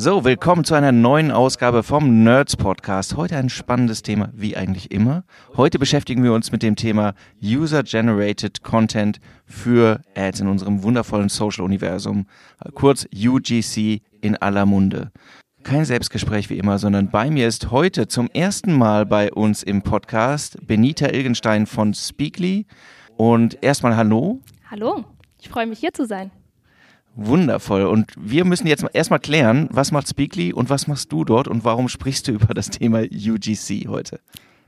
So, willkommen zu einer neuen Ausgabe vom Nerds Podcast. Heute ein spannendes Thema, wie eigentlich immer. Heute beschäftigen wir uns mit dem Thema User-Generated Content für Ads in unserem wundervollen Social-Universum, kurz UGC in aller Munde. Kein Selbstgespräch wie immer, sondern bei mir ist heute zum ersten Mal bei uns im Podcast Benita Ilgenstein von Speakly. Und erstmal Hallo. Hallo, ich freue mich hier zu sein. Wundervoll. Und wir müssen jetzt erstmal klären, was macht Speakly und was machst du dort und warum sprichst du über das Thema UGC heute?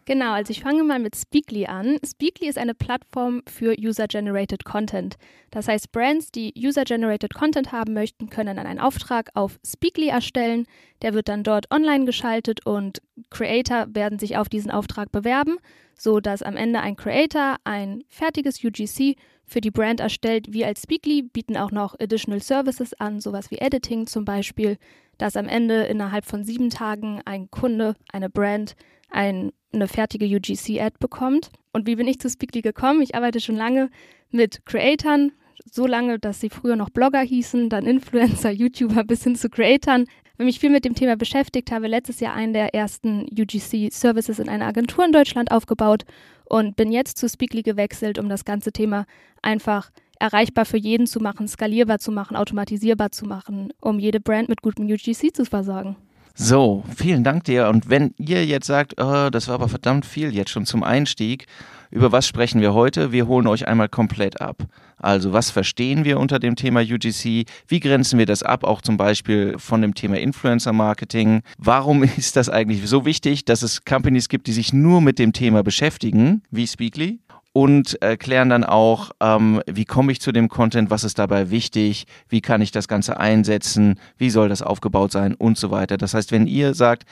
Genau, also ich fange mal mit Speakly an. Speakly ist eine Plattform für User-Generated Content. Das heißt, Brands, die User-Generated Content haben möchten, können dann einen Auftrag auf Speakly erstellen. Der wird dann dort online geschaltet und Creator werden sich auf diesen Auftrag bewerben, sodass am Ende ein Creator ein fertiges UGC für die Brand erstellt. Wir als Speakly bieten auch noch Additional Services an, sowas wie Editing zum Beispiel, dass am Ende innerhalb von sieben Tagen ein Kunde, eine Brand, ein, eine fertige UGC-Ad bekommt. Und wie bin ich zu Speakly gekommen? Ich arbeite schon lange mit Creatoren, so lange, dass sie früher noch Blogger hießen, dann Influencer, YouTuber bis hin zu Creatoren. Wenn mich viel mit dem Thema beschäftigt habe, letztes Jahr einen der ersten UGC-Services in einer Agentur in Deutschland aufgebaut und bin jetzt zu Speakly gewechselt, um das ganze Thema einfach erreichbar für jeden zu machen, skalierbar zu machen, automatisierbar zu machen, um jede Brand mit gutem UGC zu versorgen. So, vielen Dank dir. Und wenn ihr jetzt sagt, oh, das war aber verdammt viel jetzt schon zum Einstieg, über was sprechen wir heute? Wir holen euch einmal komplett ab. Also was verstehen wir unter dem Thema UGC? Wie grenzen wir das ab, auch zum Beispiel von dem Thema Influencer Marketing? Warum ist das eigentlich so wichtig, dass es Companies gibt, die sich nur mit dem Thema beschäftigen, wie Speakly? Und erklären dann auch, ähm, wie komme ich zu dem Content, was ist dabei wichtig, wie kann ich das Ganze einsetzen, wie soll das aufgebaut sein und so weiter. Das heißt, wenn ihr sagt,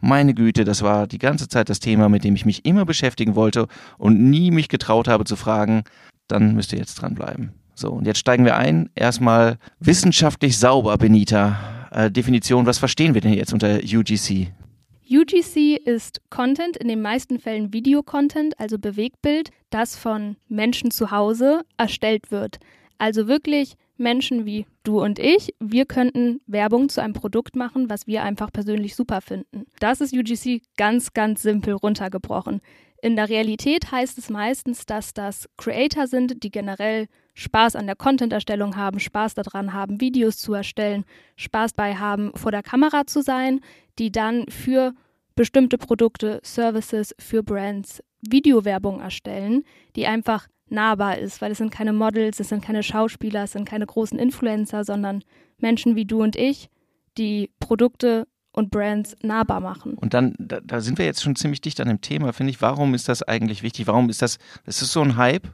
meine Güte, das war die ganze Zeit das Thema, mit dem ich mich immer beschäftigen wollte und nie mich getraut habe zu fragen, dann müsst ihr jetzt dranbleiben. So, und jetzt steigen wir ein. Erstmal wissenschaftlich sauber, Benita. Äh, Definition, was verstehen wir denn jetzt unter UGC? UGC ist Content, in den meisten Fällen Videocontent, also Bewegtbild, das von Menschen zu Hause erstellt wird. Also wirklich Menschen wie du und ich, wir könnten Werbung zu einem Produkt machen, was wir einfach persönlich super finden. Das ist UGC ganz, ganz simpel runtergebrochen. In der Realität heißt es meistens, dass das Creator sind, die generell Spaß an der Content-Erstellung haben, Spaß daran haben, Videos zu erstellen, Spaß bei haben, vor der Kamera zu sein, die dann für bestimmte Produkte, Services, für Brands Videowerbung erstellen, die einfach nahbar ist, weil es sind keine Models, es sind keine Schauspieler, es sind keine großen Influencer, sondern Menschen wie du und ich, die Produkte und Brands nahbar machen. Und dann, da, da sind wir jetzt schon ziemlich dicht an dem Thema, finde ich. Warum ist das eigentlich wichtig? Warum ist das, es ist so ein Hype?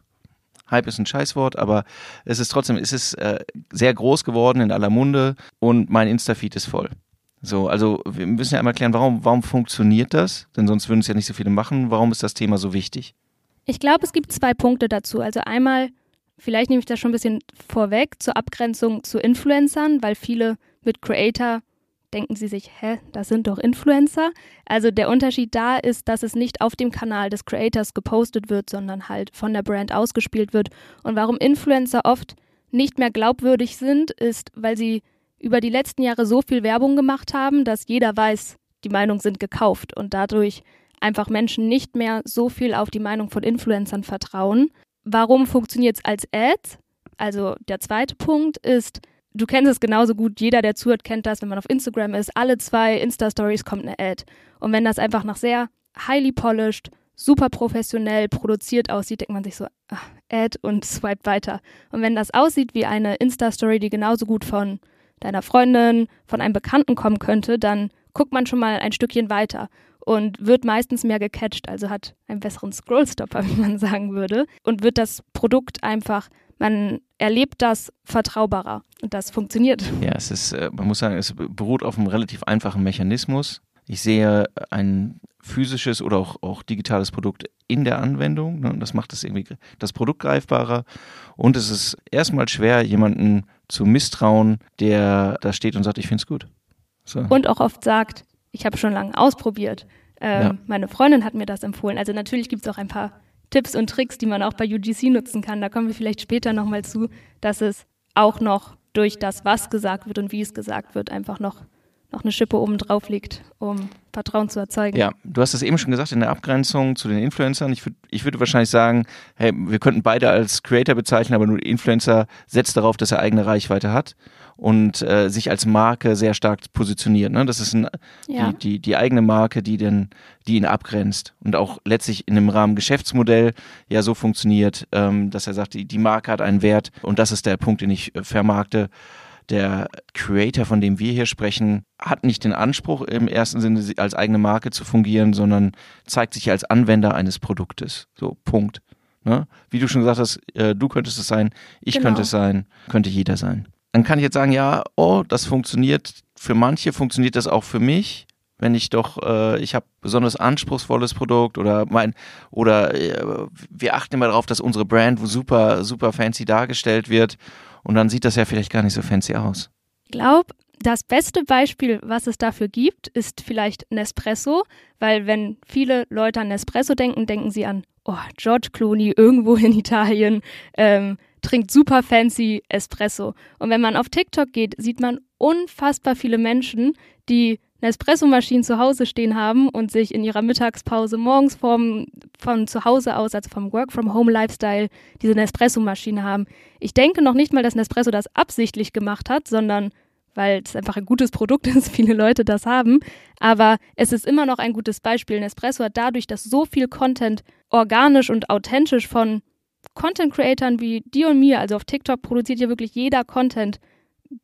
Hype ist ein Scheißwort, aber es ist trotzdem, es ist äh, sehr groß geworden in aller Munde und mein Insta-Feed ist voll. So, also wir müssen ja einmal klären, warum, warum funktioniert das? Denn sonst würden es ja nicht so viele machen. Warum ist das Thema so wichtig? Ich glaube, es gibt zwei Punkte dazu. Also einmal, vielleicht nehme ich das schon ein bisschen vorweg, zur Abgrenzung zu Influencern, weil viele mit Creator denken sie sich, hä, das sind doch Influencer. Also der Unterschied da ist, dass es nicht auf dem Kanal des Creators gepostet wird, sondern halt von der Brand ausgespielt wird. Und warum Influencer oft nicht mehr glaubwürdig sind, ist, weil sie über die letzten Jahre so viel Werbung gemacht haben, dass jeder weiß, die Meinungen sind gekauft und dadurch einfach Menschen nicht mehr so viel auf die Meinung von Influencern vertrauen. Warum funktioniert es als Ad? Also der zweite Punkt ist, du kennst es genauso gut, jeder, der zuhört, kennt das, wenn man auf Instagram ist, alle zwei Insta-Stories kommt eine Ad. Und wenn das einfach nach sehr highly polished, super professionell produziert aussieht, denkt man sich so, ach, Ad und swipe weiter. Und wenn das aussieht wie eine Insta-Story, die genauso gut von deiner Freundin, von einem Bekannten kommen könnte, dann guckt man schon mal ein Stückchen weiter und wird meistens mehr gecatcht, also hat einen besseren Scrollstopper, wie man sagen würde, und wird das Produkt einfach, man erlebt das vertraubarer und das funktioniert. Ja, es ist, äh, man muss sagen, es beruht auf einem relativ einfachen Mechanismus. Ich sehe ein physisches oder auch, auch digitales Produkt in der Anwendung. Ne? Das macht es irgendwie das Produkt greifbarer. Und es ist erstmal schwer, jemanden zu misstrauen, der da steht und sagt, ich finde es gut. So. Und auch oft sagt, ich habe schon lange ausprobiert. Ähm, ja. Meine Freundin hat mir das empfohlen. Also natürlich gibt es auch ein paar Tipps und Tricks, die man auch bei UGC nutzen kann. Da kommen wir vielleicht später nochmal zu, dass es auch noch durch das, was gesagt wird und wie es gesagt wird, einfach noch, noch eine Schippe oben drauf liegt, um Vertrauen zu erzeugen. Ja, du hast es eben schon gesagt in der Abgrenzung zu den Influencern. Ich, würd, ich würde wahrscheinlich sagen, hey, wir könnten beide als Creator bezeichnen, aber nur Influencer setzt darauf, dass er eigene Reichweite hat und äh, sich als Marke sehr stark positioniert. Ne? Das ist ein, ja. die, die, die eigene Marke, die, den, die ihn abgrenzt und auch letztlich in einem Rahmen Geschäftsmodell ja so funktioniert, ähm, dass er sagt, die, die Marke hat einen Wert und das ist der Punkt, den ich äh, vermarkte. Der Creator, von dem wir hier sprechen, hat nicht den Anspruch, im ersten Sinne als eigene Marke zu fungieren, sondern zeigt sich als Anwender eines Produktes. So, Punkt. Ne? Wie du schon gesagt hast, äh, du könntest es sein, ich genau. könnte es sein, könnte jeder sein dann kann ich jetzt sagen, ja, oh, das funktioniert für manche, funktioniert das auch für mich, wenn ich doch, äh, ich habe besonders anspruchsvolles Produkt oder mein, oder äh, wir achten immer darauf, dass unsere Brand super, super fancy dargestellt wird und dann sieht das ja vielleicht gar nicht so fancy aus. Ich glaube, das beste Beispiel, was es dafür gibt, ist vielleicht Nespresso, weil wenn viele Leute an Nespresso denken, denken sie an, oh, George Clooney irgendwo in Italien, ähm, trinkt super fancy Espresso. Und wenn man auf TikTok geht, sieht man unfassbar viele Menschen, die eine Espresso-Maschine zu Hause stehen haben und sich in ihrer Mittagspause morgens vom, von zu Hause aus, also vom Work-from-Home-Lifestyle, diese Nespresso-Maschine haben. Ich denke noch nicht mal, dass Nespresso das absichtlich gemacht hat, sondern weil es einfach ein gutes Produkt ist, viele Leute das haben. Aber es ist immer noch ein gutes Beispiel. Nespresso hat dadurch, dass so viel Content organisch und authentisch von Content-Creatern wie dir und mir, also auf TikTok produziert ja wirklich jeder Content,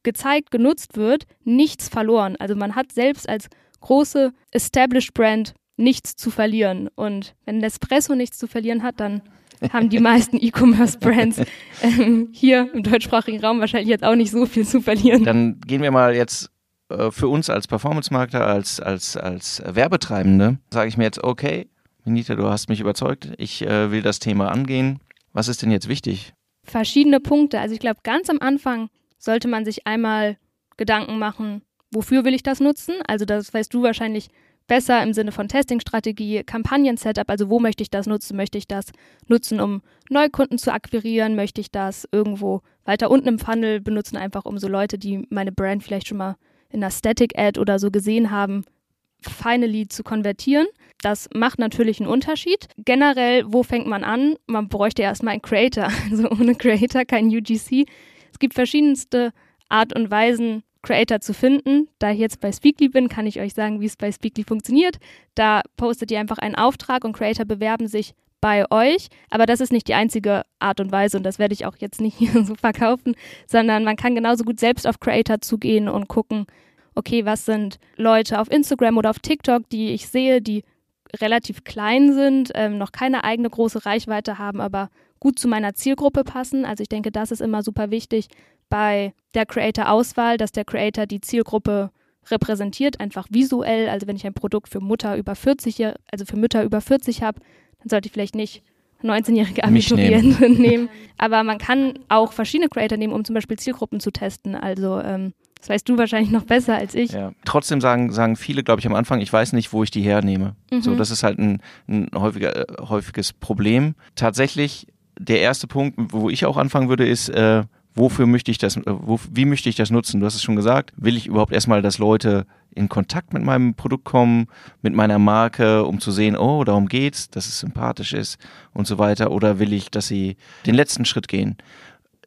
gezeigt, genutzt wird, nichts verloren. Also man hat selbst als große Established Brand nichts zu verlieren. Und wenn Nespresso nichts zu verlieren hat, dann haben die meisten E-Commerce-Brands ähm, hier im deutschsprachigen Raum wahrscheinlich jetzt auch nicht so viel zu verlieren. Dann gehen wir mal jetzt äh, für uns als Performance-Marketer, als, als, als Werbetreibende, sage ich mir jetzt, okay, Minita, du hast mich überzeugt, ich äh, will das Thema angehen. Was ist denn jetzt wichtig? Verschiedene Punkte. Also ich glaube, ganz am Anfang sollte man sich einmal Gedanken machen, wofür will ich das nutzen? Also das weißt du wahrscheinlich besser im Sinne von Testingstrategie, Kampagnen-Setup, also wo möchte ich das nutzen? Möchte ich das nutzen, um Neukunden zu akquirieren? Möchte ich das irgendwo weiter unten im Funnel benutzen, einfach um so Leute, die meine Brand vielleicht schon mal in einer Static-Ad oder so gesehen haben, finally zu konvertieren. Das macht natürlich einen Unterschied. Generell, wo fängt man an? Man bräuchte erstmal einen Creator. Also ohne Creator kein UGC. Es gibt verschiedenste Art und Weisen, Creator zu finden. Da ich jetzt bei Speakly bin, kann ich euch sagen, wie es bei Speakly funktioniert. Da postet ihr einfach einen Auftrag und Creator bewerben sich bei euch. Aber das ist nicht die einzige Art und Weise und das werde ich auch jetzt nicht hier so verkaufen, sondern man kann genauso gut selbst auf Creator zugehen und gucken, okay, was sind Leute auf Instagram oder auf TikTok, die ich sehe, die relativ klein sind, ähm, noch keine eigene große Reichweite haben, aber gut zu meiner Zielgruppe passen. Also ich denke, das ist immer super wichtig bei der Creator-Auswahl, dass der Creator die Zielgruppe repräsentiert, einfach visuell. Also wenn ich ein Produkt für Mutter über 40, also für Mütter über 40 habe, dann sollte ich vielleicht nicht 19-jährige Abiturienten nehmen. nehmen. Aber man kann auch verschiedene Creator nehmen, um zum Beispiel Zielgruppen zu testen. Also ähm, das weißt du wahrscheinlich noch besser als ich. Ja. Trotzdem sagen, sagen viele, glaube ich, am Anfang, ich weiß nicht, wo ich die hernehme. Mhm. So, das ist halt ein, ein häufiger, äh, häufiges Problem. Tatsächlich, der erste Punkt, wo ich auch anfangen würde, ist, äh, wofür möchte ich das, äh, wo, wie möchte ich das nutzen? Du hast es schon gesagt. Will ich überhaupt erstmal, dass Leute in Kontakt mit meinem Produkt kommen, mit meiner Marke, um zu sehen, oh, darum geht's, dass es sympathisch ist und so weiter? Oder will ich, dass sie den letzten Schritt gehen?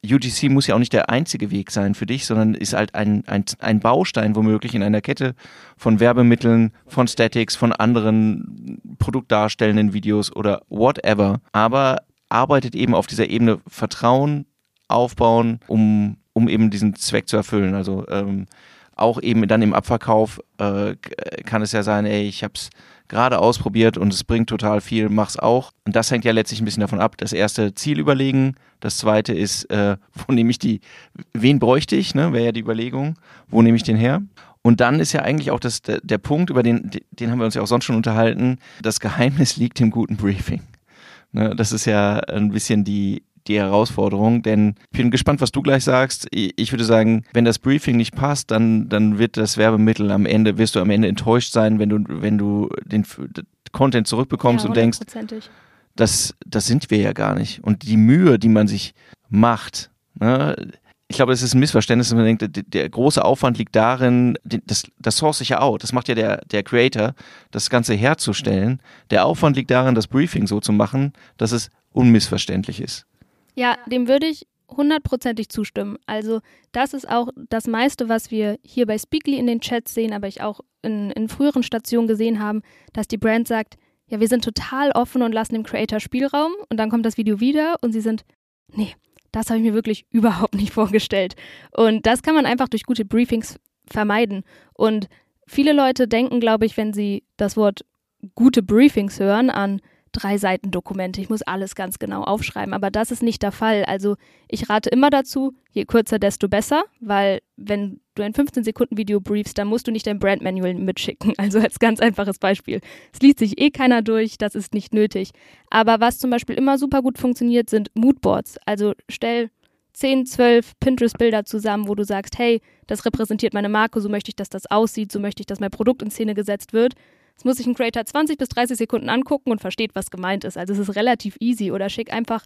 UGC muss ja auch nicht der einzige Weg sein für dich, sondern ist halt ein, ein, ein Baustein womöglich in einer Kette von Werbemitteln, von Statics, von anderen produktdarstellenden Videos oder whatever. Aber arbeitet eben auf dieser Ebene Vertrauen aufbauen, um, um eben diesen Zweck zu erfüllen. Also ähm, auch eben dann im Abverkauf äh, kann es ja sein, ey, ich habe es gerade ausprobiert und es bringt total viel, mach's auch. Und das hängt ja letztlich ein bisschen davon ab. Das erste Ziel überlegen, das zweite ist, äh, wo nehme ich die, wen bräuchte ich, ne? Wäre ja die Überlegung, wo nehme ich den her? Und dann ist ja eigentlich auch das, der, der Punkt, über den, den haben wir uns ja auch sonst schon unterhalten, das Geheimnis liegt im guten Briefing. Ne, das ist ja ein bisschen die, die Herausforderung, denn ich bin gespannt, was du gleich sagst. Ich würde sagen, wenn das Briefing nicht passt, dann, dann wird das Werbemittel am Ende, wirst du am Ende enttäuscht sein, wenn du, wenn du den Content zurückbekommst ja, und denkst, das, das sind wir ja gar nicht. Und die Mühe, die man sich macht, ne, ich glaube, es ist ein Missverständnis, dass man denkt, der, der große Aufwand liegt darin, das, das source ich ja out, das macht ja der, der Creator, das Ganze herzustellen. Der Aufwand liegt darin, das Briefing so zu machen, dass es unmissverständlich ist. Ja, dem würde ich hundertprozentig zustimmen. Also das ist auch das meiste, was wir hier bei Speakly in den Chats sehen, aber ich auch in, in früheren Stationen gesehen haben, dass die Brand sagt, ja, wir sind total offen und lassen dem Creator Spielraum und dann kommt das Video wieder und sie sind, nee, das habe ich mir wirklich überhaupt nicht vorgestellt. Und das kann man einfach durch gute Briefings vermeiden. Und viele Leute denken, glaube ich, wenn sie das Wort gute Briefings hören, an drei Seiten Dokumente. Ich muss alles ganz genau aufschreiben, aber das ist nicht der Fall. Also ich rate immer dazu, je kürzer, desto besser, weil wenn du ein 15-Sekunden-Video briefst, dann musst du nicht dein Brand-Manual mitschicken. Also als ganz einfaches Beispiel. Es liest sich eh keiner durch, das ist nicht nötig. Aber was zum Beispiel immer super gut funktioniert, sind Moodboards. Also stell 10, 12 Pinterest-Bilder zusammen, wo du sagst, hey, das repräsentiert meine Marke, so möchte ich, dass das aussieht, so möchte ich, dass mein Produkt in Szene gesetzt wird. Das muss sich ein Creator 20 bis 30 Sekunden angucken und versteht, was gemeint ist. Also es ist relativ easy. Oder schick einfach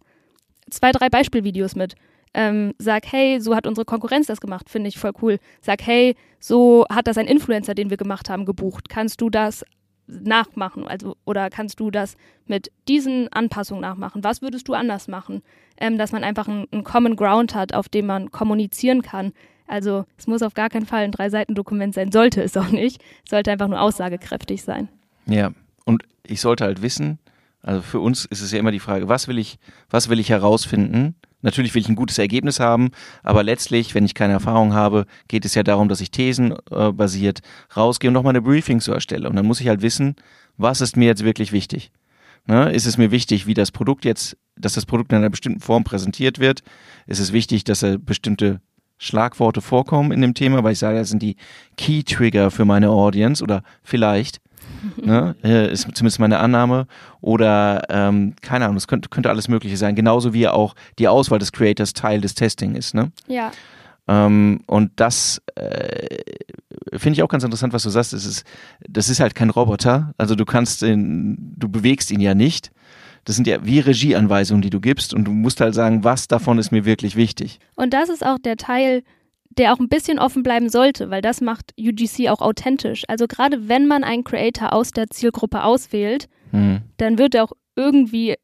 zwei, drei Beispielvideos mit. Ähm, sag, hey, so hat unsere Konkurrenz das gemacht, finde ich voll cool. Sag, hey, so hat das ein Influencer, den wir gemacht haben, gebucht. Kannst du das nachmachen? Also, oder kannst du das mit diesen Anpassungen nachmachen? Was würdest du anders machen? Ähm, dass man einfach einen Common Ground hat, auf dem man kommunizieren kann. Also es muss auf gar keinen Fall ein Drei-Seiten-Dokument sein, sollte es auch nicht. Es sollte einfach nur aussagekräftig sein. Ja, und ich sollte halt wissen, also für uns ist es ja immer die Frage, was will ich, was will ich herausfinden? Natürlich will ich ein gutes Ergebnis haben, aber letztlich, wenn ich keine Erfahrung habe, geht es ja darum, dass ich thesenbasiert äh, rausgehe und nochmal eine Briefing so erstelle. Und dann muss ich halt wissen, was ist mir jetzt wirklich wichtig? Ne? Ist es mir wichtig, wie das Produkt jetzt, dass das Produkt in einer bestimmten Form präsentiert wird? Ist es wichtig, dass er bestimmte Schlagworte vorkommen in dem Thema, weil ich sage, das sind die Key Trigger für meine Audience oder vielleicht. ne, äh, ist zumindest meine Annahme. Oder ähm, keine Ahnung, es könnte, könnte alles Mögliche sein. Genauso wie auch die Auswahl des Creators Teil des Testing ist. Ne? Ja. Ähm, und das äh, finde ich auch ganz interessant, was du sagst. Das ist, das ist halt kein Roboter. Also du kannst den, du bewegst ihn ja nicht das sind ja wie Regieanweisungen, die du gibst und du musst halt sagen, was davon ist mir wirklich wichtig. Und das ist auch der Teil, der auch ein bisschen offen bleiben sollte, weil das macht UGC auch authentisch. Also gerade wenn man einen Creator aus der Zielgruppe auswählt, hm. dann wird er auch irgendwie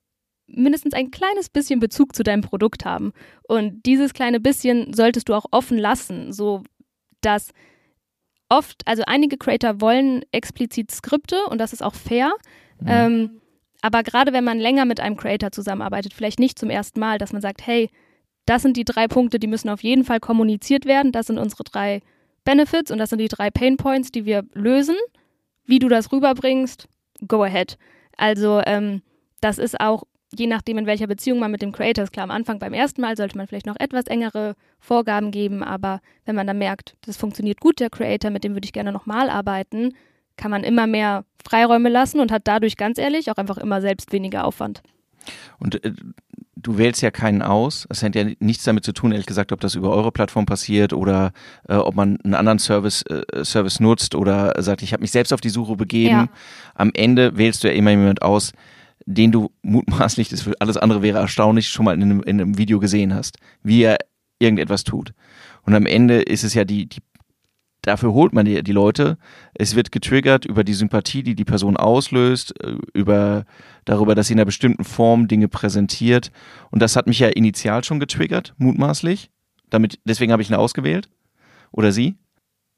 mindestens ein kleines bisschen Bezug zu deinem Produkt haben. Und dieses kleine bisschen solltest du auch offen lassen, so dass oft, also einige Creator wollen explizit Skripte und das ist auch fair. Mhm. Ähm, aber gerade wenn man länger mit einem Creator zusammenarbeitet, vielleicht nicht zum ersten Mal, dass man sagt, hey, das sind die drei Punkte, die müssen auf jeden Fall kommuniziert werden, das sind unsere drei Benefits und das sind die drei Pain Points, die wir lösen. Wie du das rüberbringst, go ahead. Also ähm, das ist auch je nachdem, in welcher Beziehung man mit dem Creator ist. Klar, am Anfang beim ersten Mal sollte man vielleicht noch etwas engere Vorgaben geben, aber wenn man dann merkt, das funktioniert gut, der Creator, mit dem würde ich gerne nochmal arbeiten, kann man immer mehr Freiräume lassen und hat dadurch ganz ehrlich auch einfach immer selbst weniger Aufwand. Und äh, du wählst ja keinen aus. Es hat ja nichts damit zu tun, ehrlich gesagt, ob das über eure Plattform passiert oder äh, ob man einen anderen Service, äh, Service nutzt oder sagt, ich habe mich selbst auf die Suche begeben. Ja. Am Ende wählst du ja immer jemand aus, den du mutmaßlich, das alles andere wäre erstaunlich, schon mal in einem, in einem Video gesehen hast, wie er irgendetwas tut. Und am Ende ist es ja die, die dafür holt man die, die Leute. Es wird getriggert über die Sympathie, die die Person auslöst, äh, über darüber, dass sie in einer bestimmten Form Dinge präsentiert. Und das hat mich ja initial schon getriggert, mutmaßlich. Damit, deswegen habe ich ihn ausgewählt. Oder sie.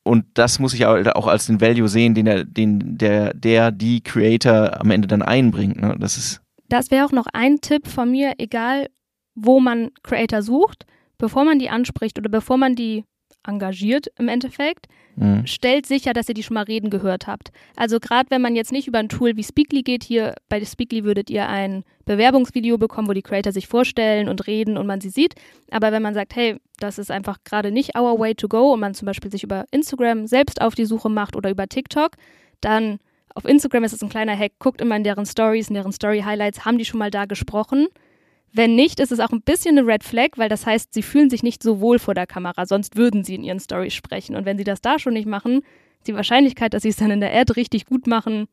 Und das muss ich auch als den Value sehen, den der, den der, der die Creator am Ende dann einbringt. Ne? Das. Das wäre auch noch ein Tipp von mir, egal wo man Creator sucht, bevor man die anspricht oder bevor man die engagiert im Endeffekt, mhm. stellt sicher, dass ihr die schon mal reden gehört habt. Also gerade wenn man jetzt nicht über ein Tool wie Speakly geht, hier bei Speakly würdet ihr ein Bewerbungsvideo bekommen, wo die Creator sich vorstellen und reden und man sie sieht. Aber wenn man sagt, hey, das ist einfach gerade nicht our way to go und man zum Beispiel sich über Instagram selbst auf die Suche macht oder über TikTok, dann auf Instagram ist es ein kleiner Hack, guckt immer in deren Stories, in deren Story Highlights, haben die schon mal da gesprochen wenn nicht, ist es auch ein bisschen eine Red Flag, weil das heißt, sie fühlen sich nicht so wohl vor der Kamera, sonst würden sie in ihren Stories sprechen. Und wenn sie das da schon nicht machen, ist die Wahrscheinlichkeit, dass sie es dann in der Ad richtig gut machen,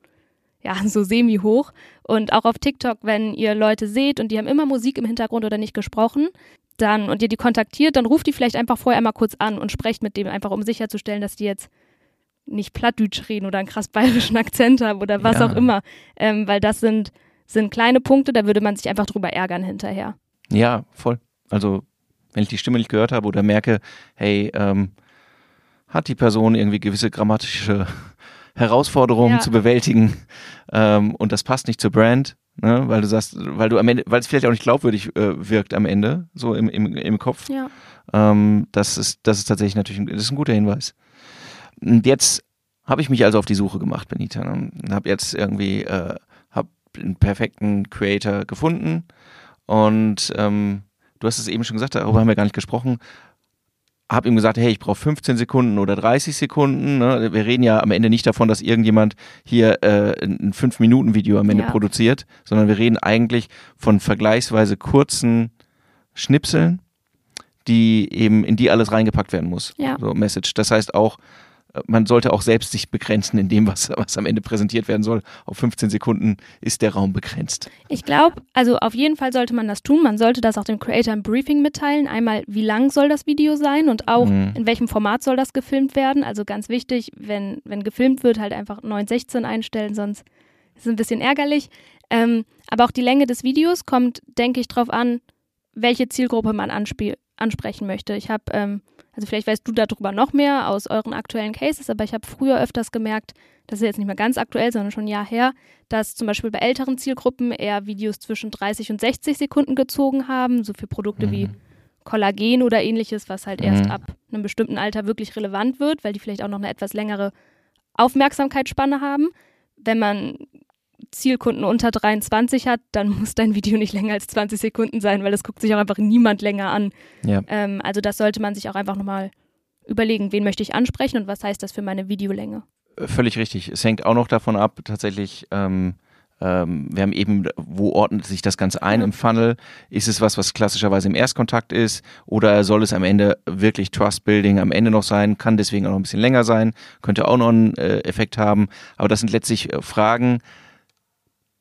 ja, so semi hoch. Und auch auf TikTok, wenn ihr Leute seht und die haben immer Musik im Hintergrund oder nicht gesprochen, dann und ihr die kontaktiert, dann ruft die vielleicht einfach vorher einmal kurz an und sprecht mit dem einfach, um sicherzustellen, dass die jetzt nicht Plattdütsch reden oder einen krass bayerischen Akzent haben oder was ja. auch immer. Ähm, weil das sind sind kleine Punkte, da würde man sich einfach drüber ärgern hinterher. Ja, voll. Also, wenn ich die Stimme nicht gehört habe oder merke, hey, ähm, hat die Person irgendwie gewisse grammatische Herausforderungen ja. zu bewältigen ähm, und das passt nicht zur Brand, ne? weil du sagst, weil du am Ende, weil es vielleicht auch nicht glaubwürdig äh, wirkt am Ende, so im, im, im Kopf. Ja. Ähm, das ist, das ist tatsächlich natürlich ein, das ist ein guter Hinweis. Und jetzt habe ich mich also auf die Suche gemacht, Benita. Ne? Habe jetzt irgendwie äh, einen perfekten Creator gefunden. Und ähm, du hast es eben schon gesagt, darüber haben wir gar nicht gesprochen. Hab ihm gesagt, hey, ich brauche 15 Sekunden oder 30 Sekunden. Ne? Wir reden ja am Ende nicht davon, dass irgendjemand hier äh, ein 5-Minuten-Video am Ende ja. produziert, sondern wir reden eigentlich von vergleichsweise kurzen Schnipseln, die eben in die alles reingepackt werden muss. Ja. So Message. Das heißt auch, man sollte auch selbst sich begrenzen in dem, was, was am Ende präsentiert werden soll. Auf 15 Sekunden ist der Raum begrenzt. Ich glaube, also auf jeden Fall sollte man das tun. Man sollte das auch dem Creator im Briefing mitteilen. Einmal, wie lang soll das Video sein und auch mhm. in welchem Format soll das gefilmt werden. Also ganz wichtig, wenn, wenn gefilmt wird, halt einfach 916 einstellen, sonst ist es ein bisschen ärgerlich. Ähm, aber auch die Länge des Videos kommt, denke ich, darauf an, welche Zielgruppe man ansprechen möchte. Ich habe ähm, also vielleicht weißt du darüber noch mehr aus euren aktuellen Cases, aber ich habe früher öfters gemerkt, das ist jetzt nicht mehr ganz aktuell, sondern schon ein Jahr her, dass zum Beispiel bei älteren Zielgruppen eher Videos zwischen 30 und 60 Sekunden gezogen haben, so für Produkte mhm. wie Kollagen oder ähnliches, was halt mhm. erst ab einem bestimmten Alter wirklich relevant wird, weil die vielleicht auch noch eine etwas längere Aufmerksamkeitsspanne haben. Wenn man Zielkunden unter 23 hat, dann muss dein Video nicht länger als 20 Sekunden sein, weil das guckt sich auch einfach niemand länger an. Ja. Ähm, also das sollte man sich auch einfach nochmal überlegen, wen möchte ich ansprechen und was heißt das für meine Videolänge. Völlig richtig. Es hängt auch noch davon ab, tatsächlich, ähm, ähm, wir haben eben, wo ordnet sich das Ganze ein ja. im Funnel? Ist es was, was klassischerweise im Erstkontakt ist? Oder soll es am Ende wirklich Trust Building am Ende noch sein? Kann deswegen auch noch ein bisschen länger sein? Könnte auch noch einen äh, Effekt haben. Aber das sind letztlich äh, Fragen,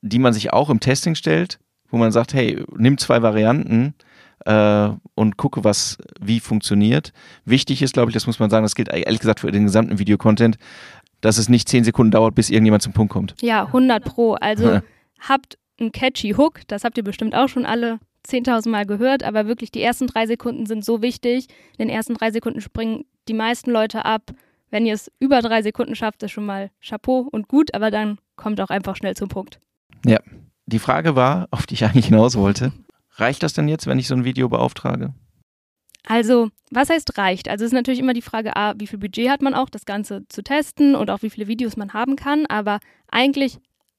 die man sich auch im Testing stellt, wo man sagt, hey, nimm zwei Varianten äh, und gucke, was wie funktioniert. Wichtig ist, glaube ich, das muss man sagen, das gilt ehrlich gesagt für den gesamten Videocontent, dass es nicht zehn Sekunden dauert, bis irgendjemand zum Punkt kommt. Ja, 100 pro. Also habt einen catchy Hook, das habt ihr bestimmt auch schon alle 10.000 Mal gehört, aber wirklich die ersten drei Sekunden sind so wichtig. In den ersten drei Sekunden springen die meisten Leute ab. Wenn ihr es über drei Sekunden schafft, ist schon mal Chapeau und gut, aber dann kommt auch einfach schnell zum Punkt. Ja, die Frage war, auf die ich eigentlich hinaus wollte, reicht das denn jetzt, wenn ich so ein Video beauftrage? Also, was heißt reicht? Also es ist natürlich immer die Frage, A, wie viel Budget hat man auch, das Ganze zu testen und auch wie viele Videos man haben kann. Aber eigentlich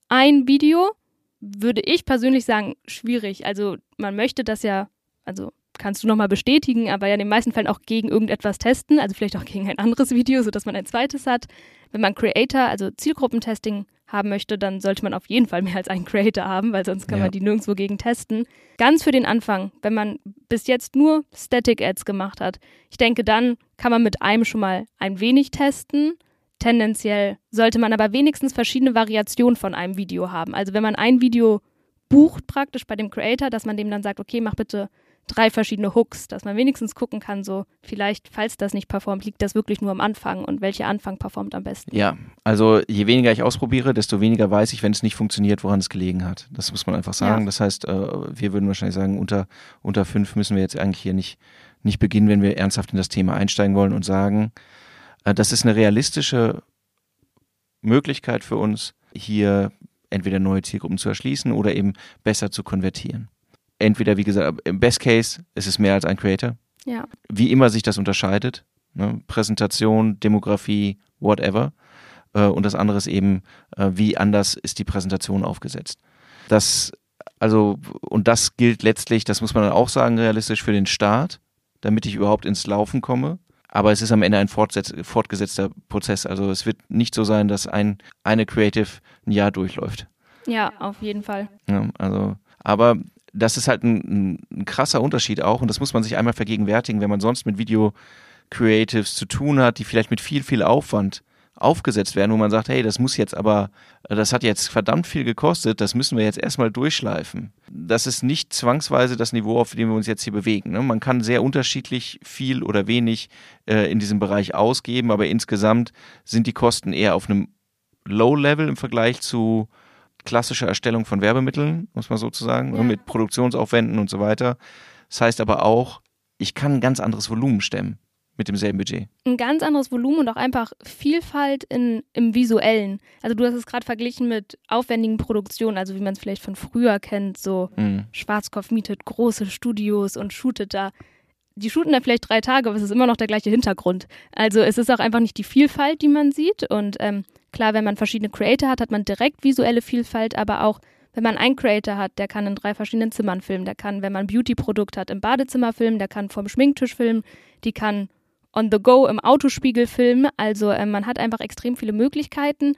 ein Video würde ich persönlich sagen, schwierig. Also man möchte das ja, also kannst du nochmal bestätigen, aber ja in den meisten Fällen auch gegen irgendetwas testen, also vielleicht auch gegen ein anderes Video, sodass man ein zweites hat. Wenn man Creator, also Zielgruppentesting haben möchte, dann sollte man auf jeden Fall mehr als einen Creator haben, weil sonst kann ja. man die nirgendwo gegen testen. Ganz für den Anfang, wenn man bis jetzt nur Static Ads gemacht hat, ich denke, dann kann man mit einem schon mal ein wenig testen. Tendenziell sollte man aber wenigstens verschiedene Variationen von einem Video haben. Also wenn man ein Video bucht praktisch bei dem Creator, dass man dem dann sagt, okay, mach bitte drei verschiedene Hooks, dass man wenigstens gucken kann, so vielleicht, falls das nicht performt, liegt das wirklich nur am Anfang und welcher Anfang performt am besten. Ja, also je weniger ich ausprobiere, desto weniger weiß ich, wenn es nicht funktioniert, woran es gelegen hat. Das muss man einfach sagen. Ja. Das heißt, äh, wir würden wahrscheinlich sagen, unter, unter fünf müssen wir jetzt eigentlich hier nicht, nicht beginnen, wenn wir ernsthaft in das Thema einsteigen wollen und sagen, äh, das ist eine realistische Möglichkeit für uns, hier entweder neue Zielgruppen zu erschließen oder eben besser zu konvertieren entweder, wie gesagt, im Best Case ist es mehr als ein Creator. Ja. Wie immer sich das unterscheidet. Ne? Präsentation, Demografie, whatever. Äh, und das andere ist eben, äh, wie anders ist die Präsentation aufgesetzt. Das, also, und das gilt letztlich, das muss man dann auch sagen, realistisch für den Start, damit ich überhaupt ins Laufen komme. Aber es ist am Ende ein fortgesetzter Prozess. Also es wird nicht so sein, dass ein, eine Creative ein Jahr durchläuft. Ja, auf jeden Fall. Ja, also, aber das ist halt ein, ein, krasser Unterschied auch und das muss man sich einmal vergegenwärtigen, wenn man sonst mit Video Creatives zu tun hat, die vielleicht mit viel, viel Aufwand aufgesetzt werden, wo man sagt, hey, das muss jetzt aber, das hat jetzt verdammt viel gekostet, das müssen wir jetzt erstmal durchschleifen. Das ist nicht zwangsweise das Niveau, auf dem wir uns jetzt hier bewegen. Ne? Man kann sehr unterschiedlich viel oder wenig äh, in diesem Bereich ausgeben, aber insgesamt sind die Kosten eher auf einem Low-Level im Vergleich zu klassischer Erstellung von Werbemitteln, muss man sozusagen, ne? ja. mit Produktionsaufwänden und so weiter. Das heißt aber auch, ich kann ein ganz anderes Volumen stemmen mit demselben Budget. Ein ganz anderes Volumen und auch einfach Vielfalt in, im Visuellen. Also du hast es gerade verglichen mit aufwendigen Produktionen, also wie man es vielleicht von früher kennt, so mhm. Schwarzkopf mietet große Studios und shootet da. Die shooten da vielleicht drei Tage, aber es ist immer noch der gleiche Hintergrund. Also es ist auch einfach nicht die Vielfalt, die man sieht. Und ähm, klar, wenn man verschiedene Creator hat, hat man direkt visuelle Vielfalt, aber auch wenn man einen Creator hat, der kann in drei verschiedenen Zimmern filmen, der kann, wenn man ein Beauty-Produkt hat, im Badezimmer filmen, der kann vom Schminktisch filmen, die kann on the go im Autospiegel filmen. Also äh, man hat einfach extrem viele Möglichkeiten.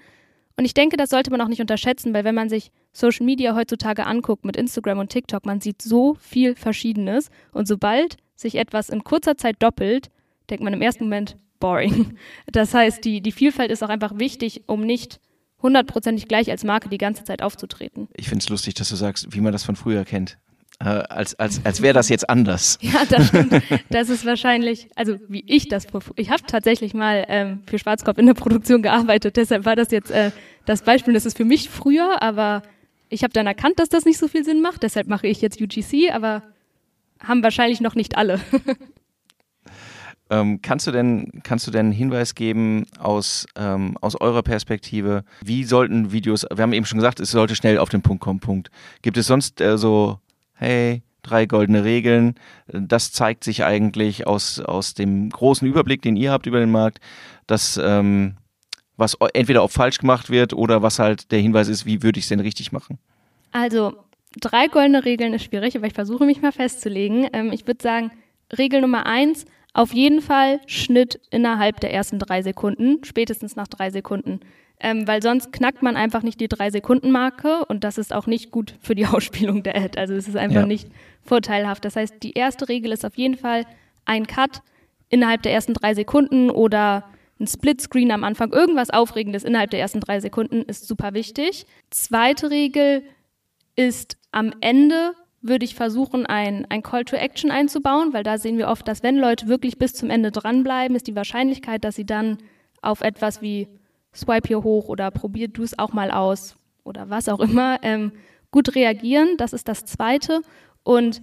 Und ich denke, das sollte man auch nicht unterschätzen, weil wenn man sich Social Media heutzutage anguckt mit Instagram und TikTok, man sieht so viel Verschiedenes. Und sobald sich etwas in kurzer Zeit doppelt, denkt man im ersten Moment, boring. Das heißt, die, die Vielfalt ist auch einfach wichtig, um nicht hundertprozentig gleich als Marke die ganze Zeit aufzutreten. Ich finde es lustig, dass du sagst, wie man das von früher kennt äh, als, als, als wäre das jetzt anders. Ja, das stimmt. Das ist wahrscheinlich, also wie ich das, ich habe tatsächlich mal ähm, für Schwarzkopf in der Produktion gearbeitet, deshalb war das jetzt äh, das Beispiel, das ist für mich früher, aber ich habe dann erkannt, dass das nicht so viel Sinn macht, deshalb mache ich jetzt UGC, aber haben wahrscheinlich noch nicht alle. Ähm, kannst du denn, kannst du denn einen Hinweis geben aus, ähm, aus eurer Perspektive? Wie sollten Videos, wir haben eben schon gesagt, es sollte schnell auf den Punkt kommen, Punkt. Gibt es sonst äh, so hey, drei goldene Regeln. Das zeigt sich eigentlich aus, aus dem großen Überblick, den ihr habt über den Markt, dass ähm, was entweder auch falsch gemacht wird oder was halt der Hinweis ist, wie würde ich es denn richtig machen. Also drei goldene Regeln ist schwierig, aber ich versuche mich mal festzulegen. Ähm, ich würde sagen, Regel Nummer eins, auf jeden Fall Schnitt innerhalb der ersten drei Sekunden, spätestens nach drei Sekunden ähm, weil sonst knackt man einfach nicht die Drei-Sekunden-Marke und das ist auch nicht gut für die Ausspielung der Ad. Also es ist einfach ja. nicht vorteilhaft. Das heißt, die erste Regel ist auf jeden Fall ein Cut innerhalb der ersten drei Sekunden oder ein Splitscreen am Anfang, irgendwas Aufregendes innerhalb der ersten drei Sekunden ist super wichtig. Zweite Regel ist am Ende würde ich versuchen, ein, ein Call to Action einzubauen, weil da sehen wir oft, dass wenn Leute wirklich bis zum Ende dranbleiben, ist die Wahrscheinlichkeit, dass sie dann auf etwas wie swipe hier hoch oder probier du es auch mal aus oder was auch immer, ähm, gut reagieren. Das ist das Zweite. Und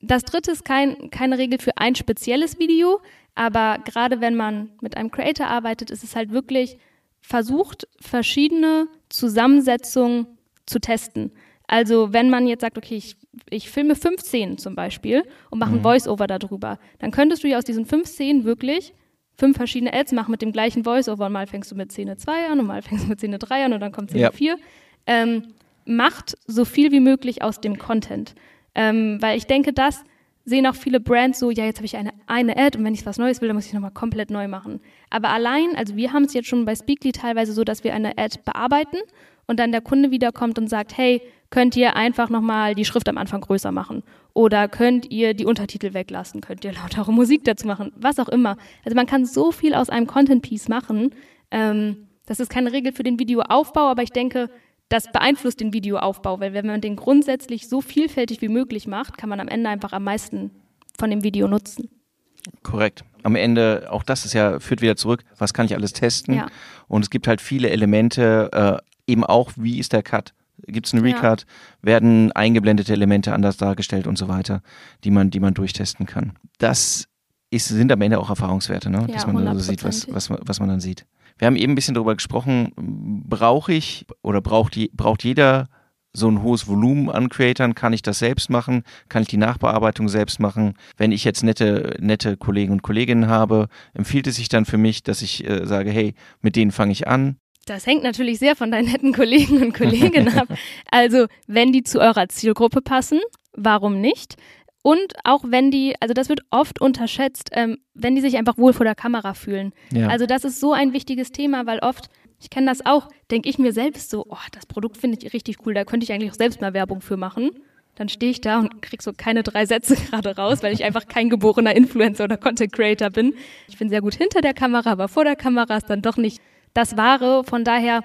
das Dritte ist kein, keine Regel für ein spezielles Video, aber gerade wenn man mit einem Creator arbeitet, ist es halt wirklich versucht, verschiedene Zusammensetzungen zu testen. Also wenn man jetzt sagt, okay, ich, ich filme fünf Szenen zum Beispiel und mache ein mhm. Voice-Over darüber, dann könntest du ja aus diesen fünf Szenen wirklich fünf verschiedene Ads machen mit dem gleichen Voice-Over. Und mal fängst du mit Szene 2 an und mal fängst du mit Szene 3 an und dann kommt Szene 4. Ja. Ähm, macht so viel wie möglich aus dem Content. Ähm, weil ich denke, das sehen auch viele Brands so, ja, jetzt habe ich eine, eine Ad und wenn ich was Neues will, dann muss ich nochmal komplett neu machen. Aber allein, also wir haben es jetzt schon bei Speakly teilweise so, dass wir eine Ad bearbeiten und dann der Kunde wiederkommt und sagt, hey, könnt ihr einfach nochmal die Schrift am Anfang größer machen oder könnt ihr die Untertitel weglassen, könnt ihr lautere Musik dazu machen, was auch immer. Also man kann so viel aus einem Content-Piece machen. Ähm, das ist keine Regel für den Videoaufbau, aber ich denke, das beeinflusst den Videoaufbau, weil wenn man den grundsätzlich so vielfältig wie möglich macht, kann man am Ende einfach am meisten von dem Video nutzen. Korrekt. Am Ende, auch das ist ja, führt wieder zurück, was kann ich alles testen? Ja. Und es gibt halt viele Elemente, äh, eben auch, wie ist der Cut? Gibt es einen Recut? Ja. Werden eingeblendete Elemente anders dargestellt und so weiter, die man, die man durchtesten kann. Das ist, sind am Ende auch Erfahrungswerte, ne? Ja, dass man so sieht, was, was, was man dann sieht. Wir haben eben ein bisschen darüber gesprochen, brauche ich oder braucht, je, braucht jeder so ein hohes Volumen an Creatern, kann ich das selbst machen, kann ich die Nachbearbeitung selbst machen. Wenn ich jetzt nette, nette Kollegen und Kolleginnen habe, empfiehlt es sich dann für mich, dass ich äh, sage, hey, mit denen fange ich an. Das hängt natürlich sehr von deinen netten Kollegen und Kolleginnen ab. Also, wenn die zu eurer Zielgruppe passen, warum nicht? Und auch wenn die, also das wird oft unterschätzt, ähm, wenn die sich einfach wohl vor der Kamera fühlen. Ja. Also das ist so ein wichtiges Thema, weil oft ich kenne das auch, denke ich mir selbst so, oh, das Produkt finde ich richtig cool, da könnte ich eigentlich auch selbst mal Werbung für machen. Dann stehe ich da und kriege so keine drei Sätze gerade raus, weil ich einfach kein geborener Influencer oder Content Creator bin. Ich bin sehr gut hinter der Kamera, aber vor der Kamera ist dann doch nicht das Wahre. Von daher,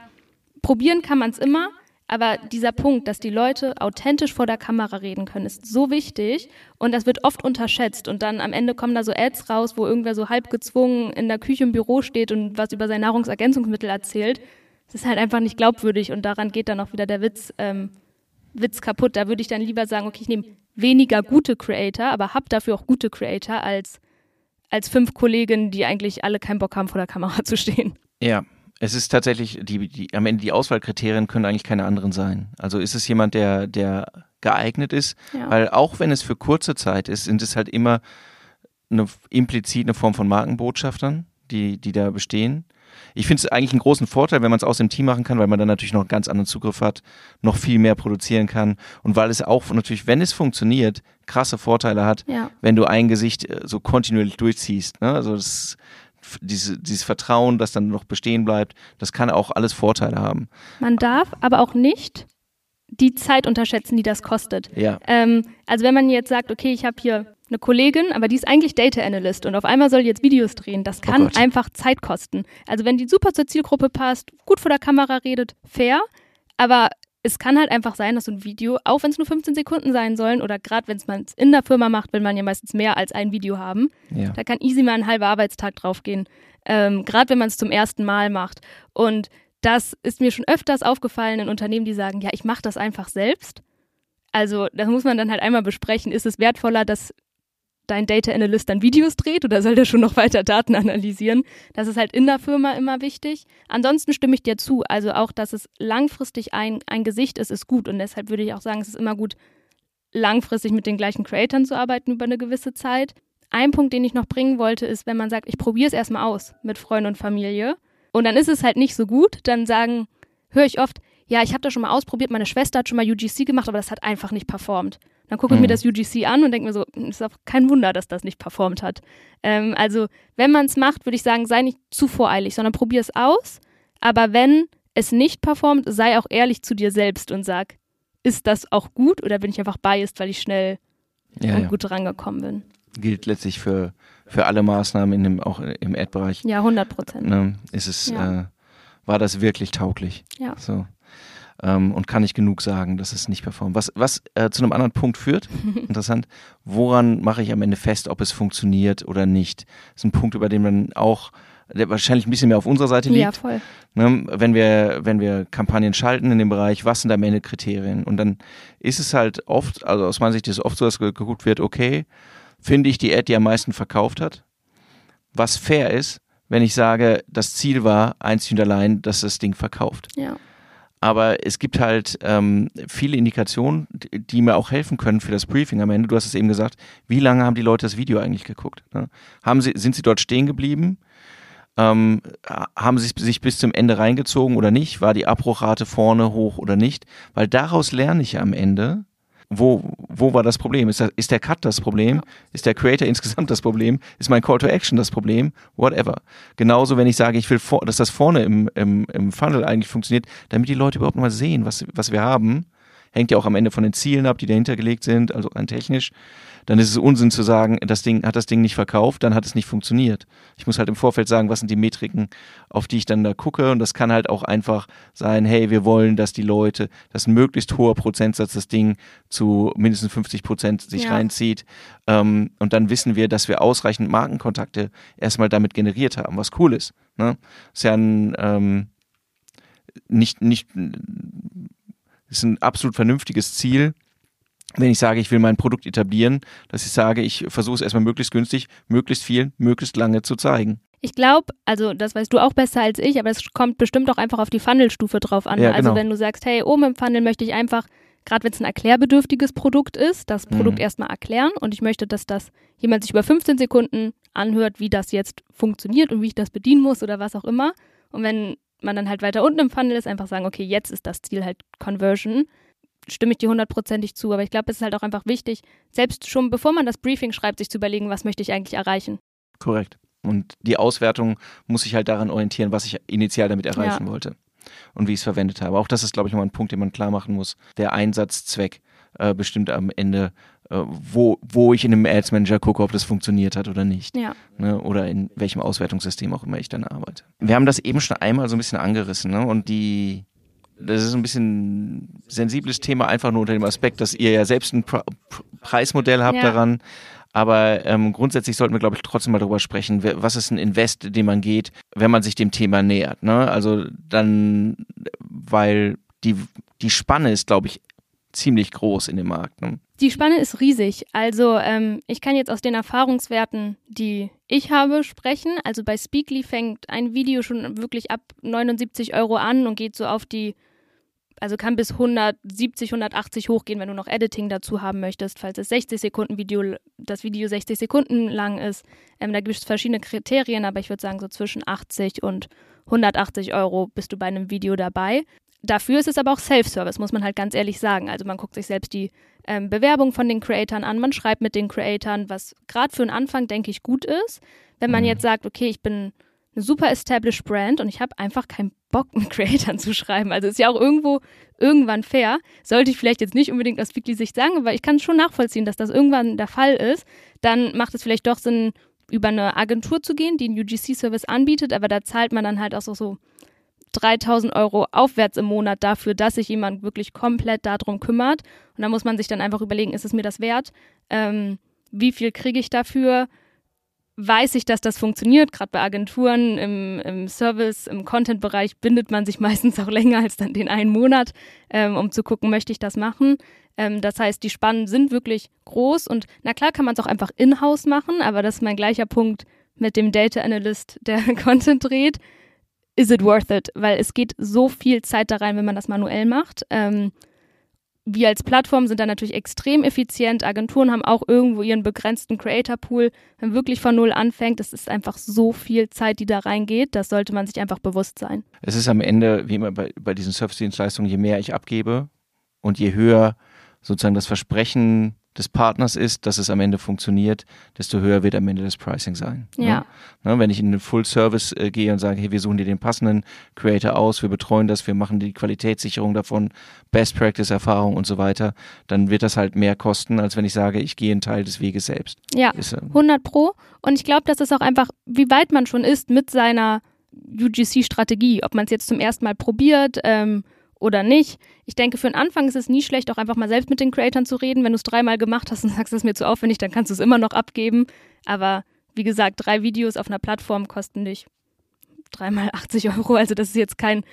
probieren kann man es immer, aber dieser Punkt, dass die Leute authentisch vor der Kamera reden können, ist so wichtig und das wird oft unterschätzt. Und dann am Ende kommen da so Ads raus, wo irgendwer so halb gezwungen in der Küche im Büro steht und was über sein Nahrungsergänzungsmittel erzählt. Das ist halt einfach nicht glaubwürdig und daran geht dann auch wieder der Witz, ähm, Witz kaputt. Da würde ich dann lieber sagen, okay, ich nehme weniger gute Creator, aber habe dafür auch gute Creator als, als fünf Kolleginnen, die eigentlich alle keinen Bock haben, vor der Kamera zu stehen. Ja, es ist tatsächlich, die, die, am Ende die Auswahlkriterien können eigentlich keine anderen sein. Also ist es jemand, der, der geeignet ist, ja. weil auch wenn es für kurze Zeit ist, sind es halt immer eine, implizit eine Form von Markenbotschaftern, die, die da bestehen. Ich finde es eigentlich einen großen Vorteil, wenn man es aus dem Team machen kann, weil man dann natürlich noch einen ganz anderen Zugriff hat, noch viel mehr produzieren kann und weil es auch natürlich, wenn es funktioniert, krasse Vorteile hat, ja. wenn du ein Gesicht äh, so kontinuierlich durchziehst. Ne? Also das diese, dieses Vertrauen, das dann noch bestehen bleibt, das kann auch alles Vorteile haben. Man darf aber auch nicht die Zeit unterschätzen, die das kostet. Ja. Ähm, also wenn man jetzt sagt, okay, ich habe hier eine Kollegin, aber die ist eigentlich Data Analyst und auf einmal soll jetzt Videos drehen, das oh kann oh einfach Zeit kosten. Also wenn die super zur Zielgruppe passt, gut vor der Kamera redet, fair, aber es kann halt einfach sein, dass so ein Video, auch wenn es nur 15 Sekunden sein sollen, oder gerade wenn es man in der Firma macht, will man ja meistens mehr als ein Video haben. Ja. Da kann easy mal ein halber Arbeitstag draufgehen. Ähm, gerade wenn man es zum ersten Mal macht. Und das ist mir schon öfters aufgefallen in Unternehmen, die sagen, ja, ich mache das einfach selbst. Also das muss man dann halt einmal besprechen. Ist es wertvoller, dass dein Data Analyst dann Videos dreht oder soll der schon noch weiter Daten analysieren? Das ist halt in der Firma immer wichtig. Ansonsten stimme ich dir zu. Also auch, dass es langfristig ein, ein Gesicht ist, ist gut. Und deshalb würde ich auch sagen, es ist immer gut, langfristig mit den gleichen Creatoren zu arbeiten über eine gewisse Zeit. Ein Punkt, den ich noch bringen wollte, ist, wenn man sagt, ich probiere es erstmal aus mit Freunden und Familie und dann ist es halt nicht so gut, dann sagen, höre ich oft, ja, ich habe das schon mal ausprobiert, meine Schwester hat schon mal UGC gemacht, aber das hat einfach nicht performt. Dann gucke ich mir mhm. das UGC an und denke mir so, ist auch kein Wunder, dass das nicht performt hat. Ähm, also, wenn man es macht, würde ich sagen, sei nicht zu voreilig, sondern probier es aus. Aber wenn es nicht performt, sei auch ehrlich zu dir selbst und sag, ist das auch gut oder bin ich einfach biased, weil ich schnell ja, und ja. gut rangekommen bin? Gilt letztlich für, für alle Maßnahmen in dem, auch im Ad-Bereich. Ja, 100 Prozent. Ne, ist es, ja. äh, war das wirklich tauglich? Ja. So ähm, und kann nicht genug sagen, dass es nicht performt. Was, was äh, zu einem anderen Punkt führt, interessant, woran mache ich am Ende fest, ob es funktioniert oder nicht? Das ist ein Punkt, über den man auch der wahrscheinlich ein bisschen mehr auf unserer Seite liegt. Ja, voll. Ne, wenn wir, wenn wir Kampagnen schalten in dem Bereich, was sind am Ende Kriterien? Und dann ist es halt oft, also aus meiner Sicht ist es oft so, dass geguckt wird, okay, finde ich die Ad, die am meisten verkauft hat? Was fair ist, wenn ich sage, das Ziel war einzig und allein, dass das Ding verkauft. Ja. Aber es gibt halt ähm, viele Indikationen, die mir auch helfen können für das Briefing am Ende. Du hast es eben gesagt, wie lange haben die Leute das Video eigentlich geguckt? Ne? Haben sie, sind sie dort stehen geblieben? Ähm, haben sie sich bis zum Ende reingezogen oder nicht? War die Abbruchrate vorne hoch oder nicht? Weil daraus lerne ich am Ende, wo, wo war das Problem? Ist, das, ist der Cut das Problem? Ist der Creator insgesamt das Problem? Ist mein Call to Action das Problem? Whatever. Genauso, wenn ich sage, ich will, vor, dass das vorne im, im, im Funnel eigentlich funktioniert, damit die Leute überhaupt mal sehen, was, was wir haben. Hängt ja auch am Ende von den Zielen ab, die dahinter gelegt sind, also rein technisch dann ist es Unsinn zu sagen, das Ding hat das Ding nicht verkauft, dann hat es nicht funktioniert. Ich muss halt im Vorfeld sagen, was sind die Metriken, auf die ich dann da gucke und das kann halt auch einfach sein, hey, wir wollen, dass die Leute, dass ein möglichst hoher Prozentsatz das Ding zu mindestens 50 Prozent sich ja. reinzieht ähm, und dann wissen wir, dass wir ausreichend Markenkontakte erstmal damit generiert haben, was cool ist. Ne? Ist ja ein ähm, nicht, nicht, ist ein absolut vernünftiges Ziel, wenn ich sage, ich will mein Produkt etablieren, dass ich sage, ich versuche es erstmal möglichst günstig, möglichst viel, möglichst lange zu zeigen. Ich glaube, also das weißt du auch besser als ich, aber es kommt bestimmt auch einfach auf die Funnelstufe drauf an. Ja, Also genau. wenn du sagst, hey, oben im Funnel möchte ich einfach, gerade wenn es ein erklärbedürftiges Produkt ist, das Produkt Mhm. erstmal erklären und ich möchte, dass das jemand sich über 15 Sekunden anhört, wie das jetzt funktioniert und wie ich das bedienen muss oder was auch immer. Und wenn man dann halt weiter unten im Funnel ist, einfach sagen, okay, jetzt ist das Ziel halt Conversion. Stimme ich dir hundertprozentig zu, aber ich glaube, es ist halt auch einfach wichtig, selbst schon bevor man das Briefing schreibt, sich zu überlegen, was möchte ich eigentlich erreichen. Korrekt. Und die Auswertung muss sich halt daran orientieren, was ich initial damit erreichen Ja. wollte und wie ich es verwendet habe. Auch das ist, glaube ich, nochmal ein Punkt, den man klar machen muss. Der Einsatzzweck äh, bestimmt am Ende, äh, wo, wo ich in einem Ads Manager gucke, ob das funktioniert hat oder nicht. Ja. Ne? Oder in welchem Auswertungssystem auch immer ich dann arbeite. Wir haben das eben schon einmal so ein bisschen angerissen. Ne? Und die, das ist ein bisschen sensibles Thema, einfach nur unter dem Aspekt, dass ihr ja selbst ein Pre Pre Preismodell habt Ja. daran. Aber ähm, grundsätzlich sollten wir, glaube ich, trotzdem mal darüber sprechen, was ist ein Invest, den man geht, wenn man sich dem Thema nähert. Ne? Also dann, weil die, die Spanne ist, glaube ich, ziemlich groß in dem Markt. Ne? Die Spanne ist riesig. Also ähm, ich kann jetzt aus den Erfahrungswerten, die ich habe, sprechen. Also bei Speakly fängt ein Video schon wirklich ab 79 Euro an und geht so auf die, also kann bis 170, 180 hochgehen, wenn du noch Editing dazu haben möchtest, falls es 60 Sekunden Video, das Video 60 Sekunden lang ist. Ähm, da gibt es verschiedene Kriterien, aber ich würde sagen so zwischen 80 und 180 Euro bist du bei einem Video dabei. Dafür ist es aber auch Self-Service, muss man halt ganz ehrlich sagen. Also man guckt sich selbst die ähm, Bewerbung von den Creatoren an, man schreibt mit den Creatoren, was gerade für einen Anfang, denke ich, gut ist. Wenn man Mhm. jetzt sagt, okay, ich bin eine super established Brand und ich habe einfach keinen Bock, mit Creatoren zu schreiben. Also ist ja auch irgendwo irgendwann fair. Sollte ich vielleicht jetzt nicht unbedingt aus Weekly-Sicht sagen, aber ich kann schon nachvollziehen, dass das irgendwann der Fall ist. Dann macht es vielleicht doch Sinn, über eine Agentur zu gehen, die einen UGC-Service anbietet, aber da zahlt man dann halt auch so, so 3000 Euro aufwärts im Monat dafür, dass sich jemand wirklich komplett darum kümmert. Und da muss man sich dann einfach überlegen, ist es mir das wert? Ähm, wie viel kriege ich dafür? Weiß ich, dass das funktioniert? Gerade bei Agenturen im, im Service, im Content-Bereich bindet man sich meistens auch länger als dann den einen Monat, ähm, um zu gucken, möchte ich das machen? Ähm, das heißt, die Spannen sind wirklich groß und na klar kann man es auch einfach in-house machen, aber das ist mein gleicher Punkt mit dem Data Analyst, der Content dreht is it worth it? Weil es geht so viel Zeit da rein, wenn man das manuell macht. Ähm, wir als Plattform sind da natürlich extrem effizient. Agenturen haben auch irgendwo ihren begrenzten Creator-Pool. Wenn man wirklich von Null anfängt, das ist einfach so viel Zeit, die da reingeht. Das sollte man sich einfach bewusst sein. Es ist am Ende, wie immer bei, bei diesen Service-Dienstleistungen, je mehr ich abgebe und je höher sozusagen das Versprechen des Partners ist, dass es am Ende funktioniert, desto höher wird am Ende das Pricing sein. Ja. Ne? Ne, wenn ich in einen Full Service äh, gehe und sage, hey, wir suchen dir den passenden Creator aus, wir betreuen das, wir machen die Qualitätssicherung davon, Best Practice Erfahrung und so weiter, dann wird das halt mehr kosten, als wenn ich sage, ich gehe einen Teil des Weges selbst. Ja, Ist, äh, 100 Pro. Und ich glaube, das ist auch einfach, wie weit man schon ist mit seiner UGC-Strategie. Ob man es jetzt zum ersten Mal probiert ähm, oder nicht. Ich denke, für den Anfang ist es nie schlecht, auch einfach mal selbst mit den Creatoren zu reden. Wenn du es dreimal gemacht hast und sagst, es ist mir zu aufwendig, dann kannst du es immer noch abgeben. Aber wie gesagt, drei Videos auf einer Plattform kosten dich dreimal 80 Euro. Also das ist jetzt kein,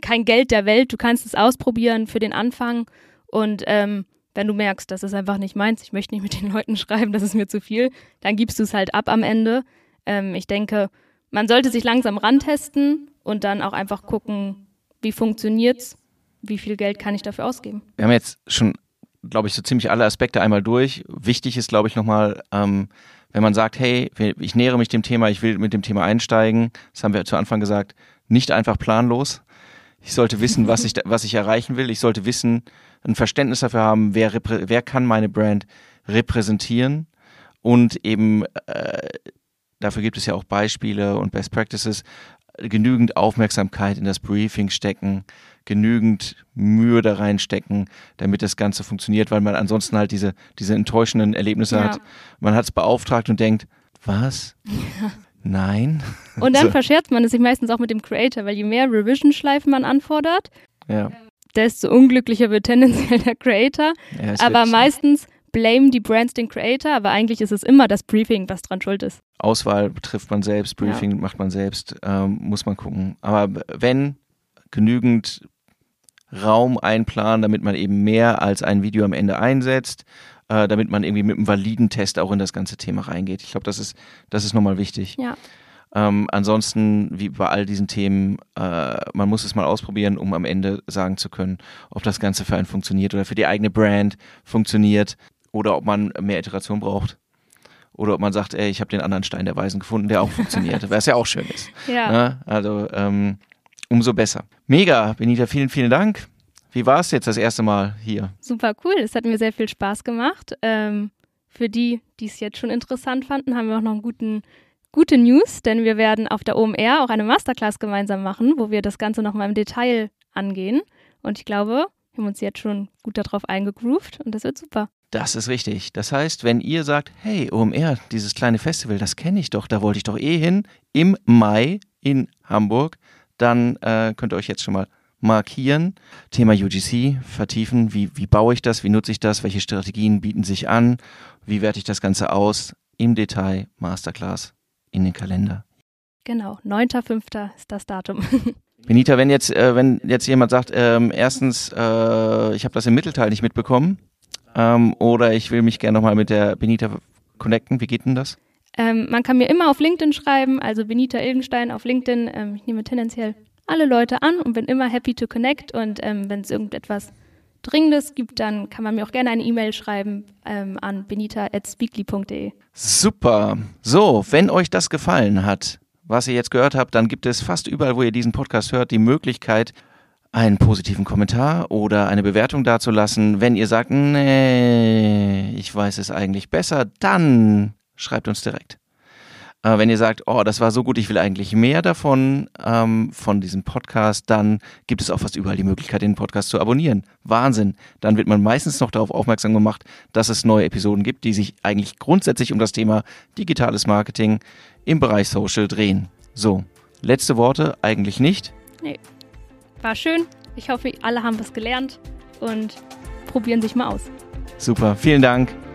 kein Geld der Welt. Du kannst es ausprobieren für den Anfang. Und ähm, wenn du merkst, das ist einfach nicht meins, ich möchte nicht mit den Leuten schreiben, das ist mir zu viel, dann gibst du es halt ab am Ende. Ähm, ich denke, man sollte sich langsam rantesten und dann auch einfach gucken, wie funktioniert's, wie viel Geld kann ich dafür ausgeben. wir haben jetzt schon, glaube ich, so ziemlich alle Aspekte einmal durch. Wichtig ist, glaube ich, nochmal, ähm, wenn man sagt, hey, ich nähere mich dem Thema, ich will mit dem Thema einsteigen, das haben wir zu Anfang gesagt, nicht einfach planlos. Ich sollte wissen, was ich, was ich erreichen will. Ich sollte wissen, ein Verständnis dafür haben, wer, wer kann meine Brand repräsentieren und eben äh, dafür gibt es ja auch Beispiele und Best Practices, genügend Aufmerksamkeit in das Briefing stecken, genügend Mühe da reinstecken, damit das Ganze funktioniert, weil man ansonsten halt diese, diese enttäuschenden Erlebnisse Ja. hat. Man hat es beauftragt und denkt, was? Nein? Und dann So. verscherzt man es sich meistens auch mit dem Creator, weil je mehr Revision-Schleifen man anfordert, Ja. desto unglücklicher wird tendenziell der Creator. ja aber meistens blamen die Brands den Creator, aber eigentlich ist es immer das Briefing, was dran schuld ist. Auswahl trifft man selbst, Briefing macht man selbst, ähm, muss man gucken. Aber wenn genügend Raum einplanen, damit man eben mehr als ein Video am Ende einsetzt, äh, damit man irgendwie mit einem validen Test auch in das ganze Thema reingeht. Ich glaube, das ist, das ist nochmal wichtig. Ja. Ähm, ansonsten, wie bei all diesen Themen, äh, man muss es mal ausprobieren, um am Ende sagen zu können, ob das Ganze für einen funktioniert oder für die eigene Brand funktioniert oder ob man mehr Iteration braucht. Oder ob man sagt, ey, ich habe den anderen Stein der Weisen gefunden, der auch funktioniert, was ja auch schön ist. Ja. Ne? Also ähm, umso besser. Mega, Benita, vielen, vielen Dank. Wie war es jetzt das erste Mal hier? Super cool, es hat mir sehr viel Spaß gemacht. Ähm, für die, die es jetzt schon interessant fanden, haben wir auch noch einen guten, gute News, denn wir werden auf der OMR auch eine Masterclass gemeinsam machen, wo wir das Ganze nochmal im Detail angehen. Und ich glaube, wir haben uns jetzt schon gut darauf eingegroovt und das wird super. Das ist richtig. Das heißt, wenn ihr sagt, hey, OMR, dieses kleine Festival, das kenne ich doch, da wollte ich doch eh hin, im Mai in Hamburg, dann äh, könnt ihr euch jetzt schon mal markieren. Thema UGC vertiefen. Wie, wie baue ich das? Wie nutze ich das? Welche Strategien bieten sich an? Wie werte ich das Ganze aus? Im Detail Masterclass in den Kalender. Genau, 9.5. ist das Datum. Benita, wenn jetzt, äh, wenn jetzt jemand sagt, ähm, erstens, äh, ich habe das im Mittelteil nicht mitbekommen, ähm, oder ich will mich gerne nochmal mit der Benita connecten, wie geht denn das? Ähm, man kann mir immer auf LinkedIn schreiben, also Benita Ilgenstein auf LinkedIn. Ähm, ich nehme tendenziell alle Leute an und bin immer happy to connect. Und ähm, wenn es irgendetwas Dringendes gibt, dann kann man mir auch gerne eine E-Mail schreiben ähm, an benita.speakly.de. Super. So, wenn euch das gefallen hat, was ihr jetzt gehört habt, dann gibt es fast überall, wo ihr diesen Podcast hört, die Möglichkeit, einen positiven Kommentar oder eine Bewertung dazulassen. Wenn ihr sagt, nee, ich weiß es eigentlich besser, dann schreibt uns direkt. Äh, wenn ihr sagt, oh, das war so gut, ich will eigentlich mehr davon, ähm, von diesem Podcast, dann gibt es auch fast überall die Möglichkeit, den Podcast zu abonnieren. Wahnsinn. Dann wird man meistens noch darauf aufmerksam gemacht, dass es neue Episoden gibt, die sich eigentlich grundsätzlich um das Thema digitales Marketing im Bereich Social drehen. So, letzte Worte eigentlich nicht. Nee. War schön. Ich hoffe, alle haben was gelernt und probieren sich mal aus. Super, vielen Dank